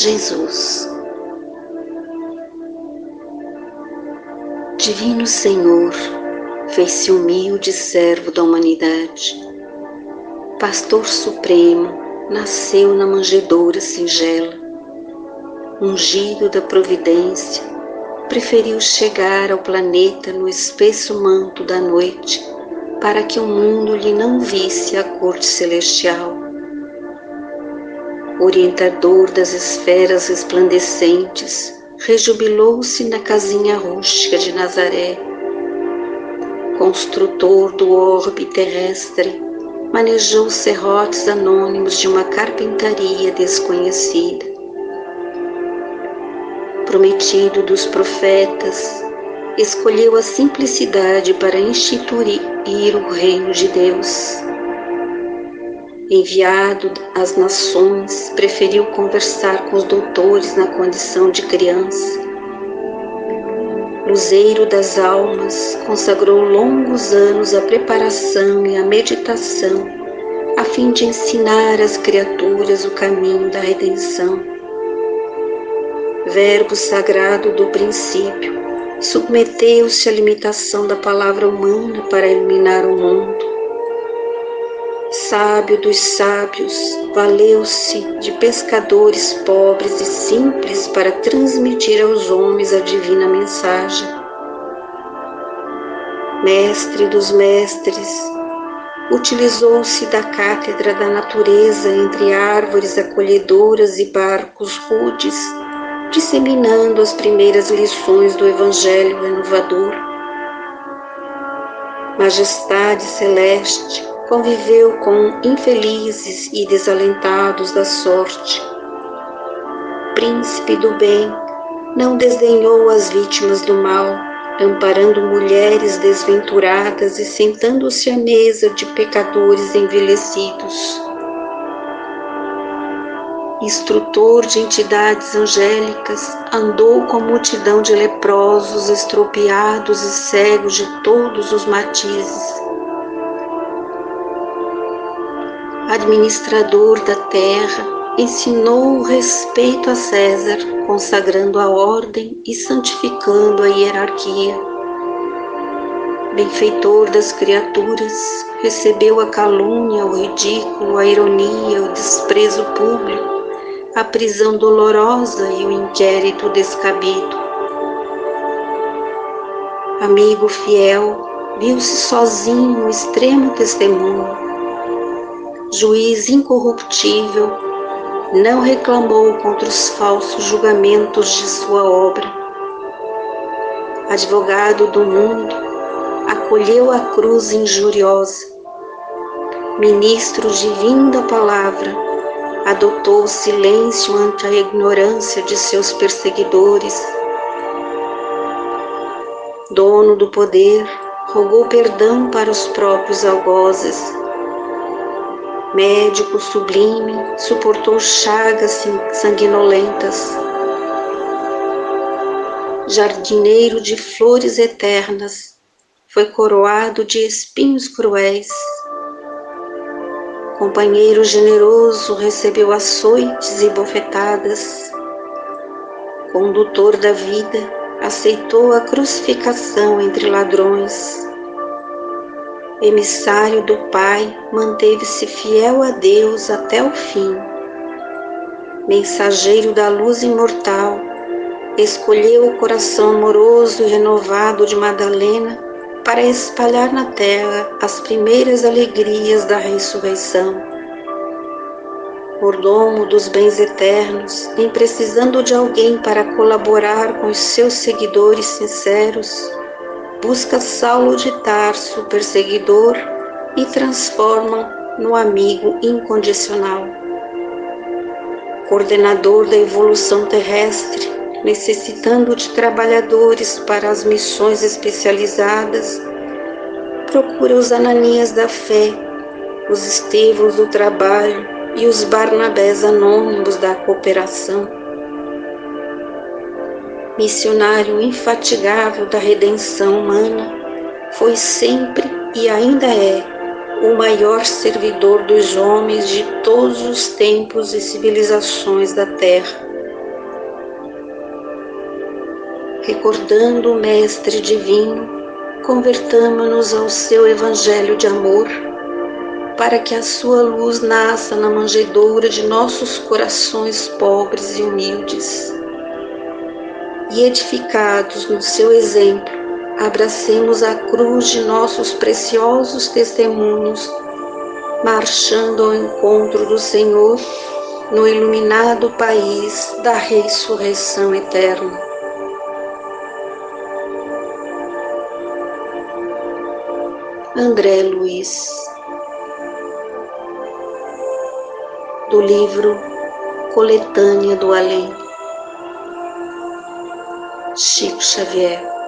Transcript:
Jesus. Divino Senhor, fez-se humilde servo da humanidade. Pastor Supremo, nasceu na manjedoura singela. Ungido da providência, preferiu chegar ao planeta no espesso manto da noite, para que o mundo lhe não visse a corte celestial orientador das esferas resplandecentes, rejubilou-se na casinha rústica de Nazaré. Construtor do orbe terrestre, manejou serrotes anônimos de uma carpintaria desconhecida. Prometido dos profetas, escolheu a simplicidade para instituir o reino de Deus enviado às nações, preferiu conversar com os doutores na condição de criança. Luzeiro das almas, consagrou longos anos à preparação e à meditação, a fim de ensinar às criaturas o caminho da redenção. Verbo sagrado do princípio, submeteu-se à limitação da palavra humana para iluminar o mundo sábio dos sábios, valeu-se de pescadores pobres e simples para transmitir aos homens a divina mensagem. Mestre dos mestres, utilizou-se da cátedra da natureza entre árvores acolhedoras e barcos rudes, disseminando as primeiras lições do Evangelho renovador. Majestade celeste, conviveu com infelizes e desalentados da sorte. Príncipe do bem, não desdenhou as vítimas do mal, amparando mulheres desventuradas e sentando-se à mesa de pecadores envelhecidos. Instrutor de entidades angélicas, andou com a multidão de leprosos, estropiados e cegos de todos os matizes administrador da terra, ensinou o respeito a César, consagrando a ordem e santificando a hierarquia. Benfeitor das criaturas, recebeu a calúnia, o ridículo, a ironia, o desprezo público, a prisão dolorosa e o inquérito descabido. Amigo fiel, viu-se sozinho no extremo testemunho juiz incorruptível, não reclamou contra os falsos julgamentos de sua obra. Advogado do mundo, acolheu a cruz injuriosa. Ministro divino da palavra, adotou o silêncio ante a ignorância de seus perseguidores. Dono do poder, rogou perdão para os próprios algozes médico sublime, suportou chagas sanguinolentas. Jardineiro de flores eternas, foi coroado de espinhos cruéis. Companheiro generoso recebeu açoites e bofetadas. Condutor da vida, aceitou a crucificação entre ladrões emissário do Pai, manteve-se fiel a Deus até o fim. Mensageiro da luz imortal, escolheu o coração amoroso e renovado de Madalena para espalhar na terra as primeiras alegrias da ressurreição. Mordomo dos bens eternos, em precisando de alguém para colaborar com os seus seguidores sinceros, busca Saulo de Tarso, perseguidor, e transforma no amigo incondicional. Coordenador da evolução terrestre, necessitando de trabalhadores para as missões especializadas, procura os Ananias da fé, os Estevos do trabalho e os Barnabés anônimos da cooperação missionário infatigável da redenção humana, foi sempre e ainda é o maior servidor dos homens de todos os tempos e civilizações da Terra. Recordando o Mestre Divino, convertamos-nos ao seu Evangelho de amor, para que a sua luz nasça na manjedoura de nossos corações pobres e humildes e edificados no seu exemplo, abracemos a cruz de nossos preciosos testemunhos, marchando ao encontro do Senhor no iluminado país da ressurreição eterna. André Luiz, do livro Coletânea do Além, Chico Xavier.